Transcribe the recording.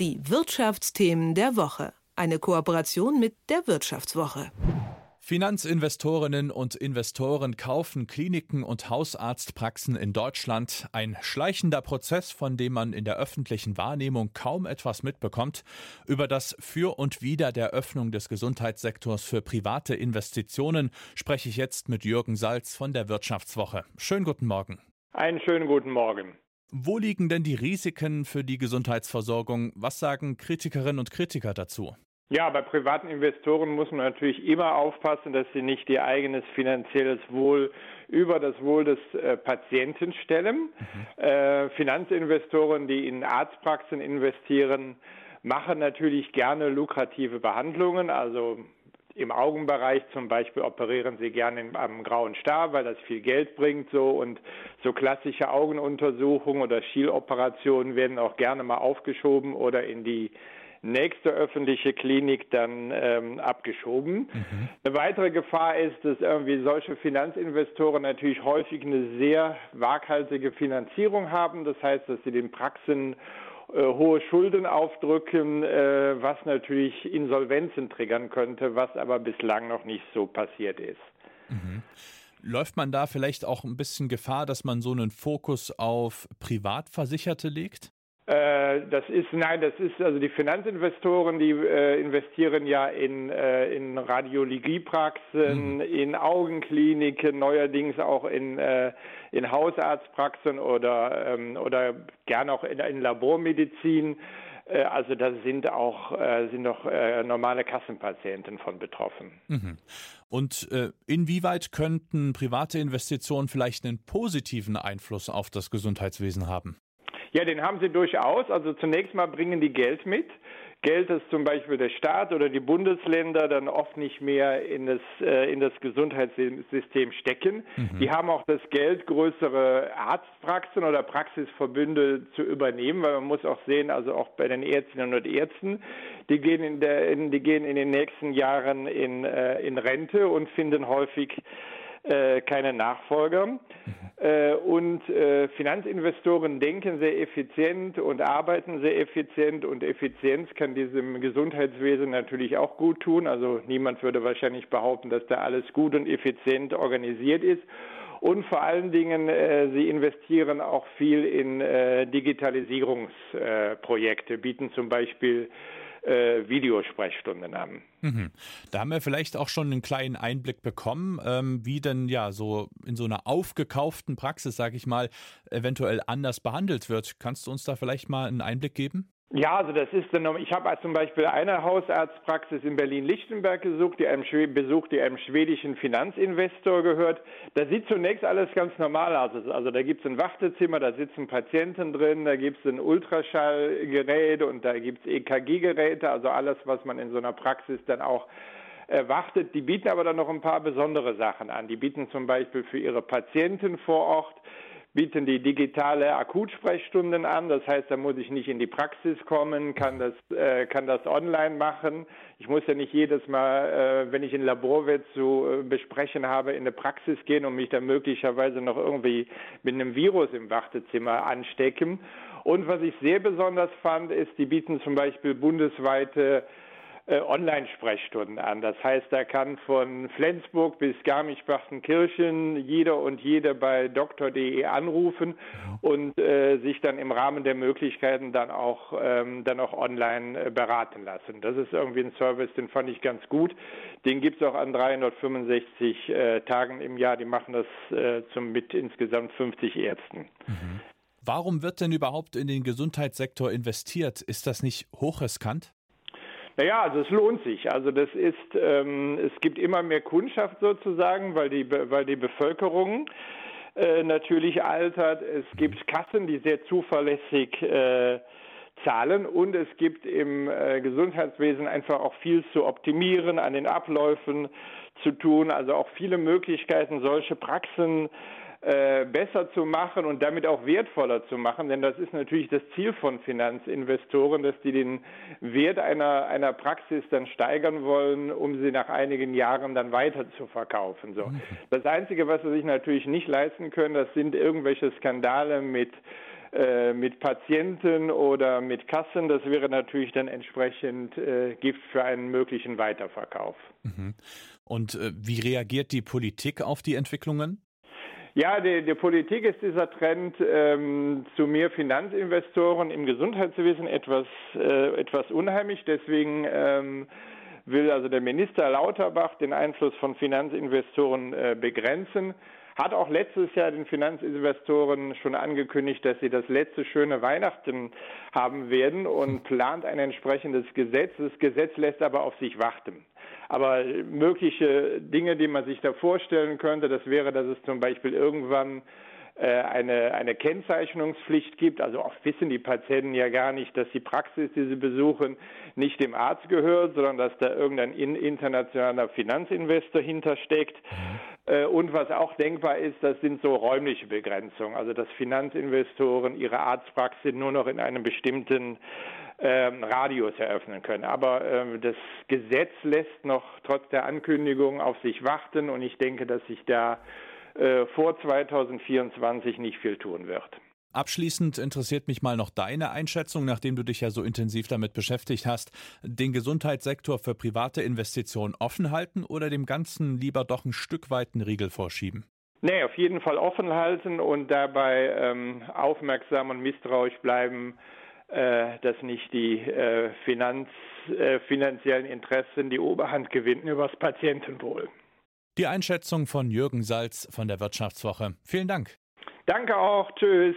Die Wirtschaftsthemen der Woche. Eine Kooperation mit der Wirtschaftswoche. Finanzinvestorinnen und Investoren kaufen Kliniken und Hausarztpraxen in Deutschland. Ein schleichender Prozess, von dem man in der öffentlichen Wahrnehmung kaum etwas mitbekommt. Über das Für und Wider der Öffnung des Gesundheitssektors für private Investitionen spreche ich jetzt mit Jürgen Salz von der Wirtschaftswoche. Schönen guten Morgen. Einen schönen guten Morgen. Wo liegen denn die Risiken für die Gesundheitsversorgung? Was sagen Kritikerinnen und Kritiker dazu? Ja, bei privaten Investoren muss man natürlich immer aufpassen, dass sie nicht ihr eigenes finanzielles Wohl über das Wohl des äh, Patienten stellen. Mhm. Äh, Finanzinvestoren, die in Arztpraxen investieren, machen natürlich gerne lukrative Behandlungen, also im Augenbereich zum Beispiel operieren sie gerne am grauen Star, weil das viel Geld bringt so und so klassische Augenuntersuchungen oder Schieloperationen werden auch gerne mal aufgeschoben oder in die nächste öffentliche Klinik dann ähm, abgeschoben. Mhm. Eine weitere Gefahr ist, dass irgendwie solche Finanzinvestoren natürlich häufig eine sehr waghalsige Finanzierung haben. Das heißt, dass sie den Praxen hohe Schulden aufdrücken, äh, was natürlich Insolvenzen triggern könnte, was aber bislang noch nicht so passiert ist. Mhm. Läuft man da vielleicht auch ein bisschen Gefahr, dass man so einen Fokus auf Privatversicherte legt? Äh, das ist, nein, das ist, also die Finanzinvestoren, die äh, investieren ja in, äh, in Radiologiepraxen, mhm. in Augenkliniken, neuerdings auch in, äh, in Hausarztpraxen oder, ähm, oder gern auch in, in Labormedizin. Äh, also da sind auch äh, sind noch normale Kassenpatienten von betroffen. Mhm. Und inwieweit könnten private Investitionen vielleicht einen positiven Einfluss auf das Gesundheitswesen haben? Ja, den haben sie durchaus. Also zunächst mal bringen die Geld mit. Geld, das zum Beispiel der Staat oder die Bundesländer dann oft nicht mehr in das, äh, in das Gesundheitssystem stecken. Mhm. Die haben auch das Geld, größere Arztpraxen oder Praxisverbünde zu übernehmen, weil man muss auch sehen, also auch bei den Ärztinnen und Ärzten, die gehen in, der, in, die gehen in den nächsten Jahren in, äh, in Rente und finden häufig äh, keine Nachfolger. Mhm. Äh, und äh, Finanzinvestoren denken sehr effizient und arbeiten sehr effizient und Effizienz kann diesem Gesundheitswesen natürlich auch gut tun. Also niemand würde wahrscheinlich behaupten, dass da alles gut und effizient organisiert ist. Und vor allen Dingen, äh, sie investieren auch viel in äh, Digitalisierungsprojekte, bieten zum Beispiel äh, Videosprechstunden an. Mhm. Da haben wir vielleicht auch schon einen kleinen Einblick bekommen, ähm, wie denn ja so in so einer aufgekauften Praxis, sage ich mal, eventuell anders behandelt wird. Kannst du uns da vielleicht mal einen Einblick geben? Ja, also das ist dann, ich habe zum Beispiel eine Hausarztpraxis in Berlin-Lichtenberg gesucht, die einem, besucht, die einem schwedischen Finanzinvestor gehört. Da sieht zunächst alles ganz normal aus. Also da gibt es ein Wartezimmer, da sitzen Patienten drin, da gibt es ein Ultraschallgerät und da gibt es EKG-Geräte, also alles, was man in so einer Praxis dann auch erwartet. Die bieten aber dann noch ein paar besondere Sachen an. Die bieten zum Beispiel für ihre Patienten vor Ort bieten die digitale Akutsprechstunden an. Das heißt, da muss ich nicht in die Praxis kommen, kann das, äh, kann das online machen. Ich muss ja nicht jedes Mal, äh, wenn ich ein Laborwert zu äh, besprechen habe, in eine Praxis gehen und mich dann möglicherweise noch irgendwie mit einem Virus im Wartezimmer anstecken. Und was ich sehr besonders fand, ist, die bieten zum Beispiel bundesweite Online-Sprechstunden an. Das heißt, da kann von Flensburg bis Garmisch-Partenkirchen jeder und jede bei doktor.de anrufen und äh, sich dann im Rahmen der Möglichkeiten dann auch ähm, dann auch online äh, beraten lassen. Das ist irgendwie ein Service, den fand ich ganz gut. Den gibt es auch an 365 äh, Tagen im Jahr. Die machen das äh, zum mit insgesamt 50 Ärzten. Mhm. Warum wird denn überhaupt in den Gesundheitssektor investiert? Ist das nicht hochriskant? Naja, also es lohnt sich. Also das ist, ähm, es gibt immer mehr Kundschaft sozusagen, weil die, weil die Bevölkerung äh, natürlich altert. Es gibt Kassen, die sehr zuverlässig äh, zahlen und es gibt im äh, Gesundheitswesen einfach auch viel zu optimieren, an den Abläufen zu tun, also auch viele Möglichkeiten, solche Praxen äh, besser zu machen und damit auch wertvoller zu machen, denn das ist natürlich das Ziel von Finanzinvestoren, dass die den Wert einer, einer Praxis dann steigern wollen, um sie nach einigen Jahren dann weiter zu verkaufen. So. Das Einzige, was sie sich natürlich nicht leisten können, das sind irgendwelche Skandale mit äh, mit Patienten oder mit Kassen. Das wäre natürlich dann entsprechend äh, Gift für einen möglichen Weiterverkauf. Mhm. Und äh, wie reagiert die Politik auf die Entwicklungen? Ja, die, die Politik ist dieser Trend ähm, zu mehr Finanzinvestoren im Gesundheitswesen etwas, äh, etwas unheimlich. Deswegen ähm, will also der Minister Lauterbach den Einfluss von Finanzinvestoren äh, begrenzen. Hat auch letztes Jahr den Finanzinvestoren schon angekündigt, dass sie das letzte schöne Weihnachten haben werden und plant ein entsprechendes Gesetz. Das Gesetz lässt aber auf sich warten. Aber mögliche Dinge, die man sich da vorstellen könnte, das wäre, dass es zum Beispiel irgendwann äh, eine, eine Kennzeichnungspflicht gibt. Also oft wissen die Patienten ja gar nicht, dass die Praxis, die sie besuchen, nicht dem Arzt gehört, sondern dass da irgendein internationaler Finanzinvestor hintersteckt. Äh, und was auch denkbar ist, das sind so räumliche Begrenzungen. Also dass Finanzinvestoren ihre Arztpraxis nur noch in einem bestimmten ähm, Radius eröffnen können. Aber ähm, das Gesetz lässt noch trotz der Ankündigung auf sich warten und ich denke, dass sich da äh, vor 2024 nicht viel tun wird. Abschließend interessiert mich mal noch deine Einschätzung, nachdem du dich ja so intensiv damit beschäftigt hast, den Gesundheitssektor für private Investitionen offen halten oder dem Ganzen lieber doch ein Stück weit einen Riegel vorschieben? Nee, auf jeden Fall offen halten und dabei ähm, aufmerksam und misstrauisch bleiben, äh, dass nicht die äh, Finanz, äh, finanziellen Interessen die Oberhand gewinnen über das Patientenwohl. Die Einschätzung von Jürgen Salz von der Wirtschaftswoche. Vielen Dank. Danke auch. Tschüss.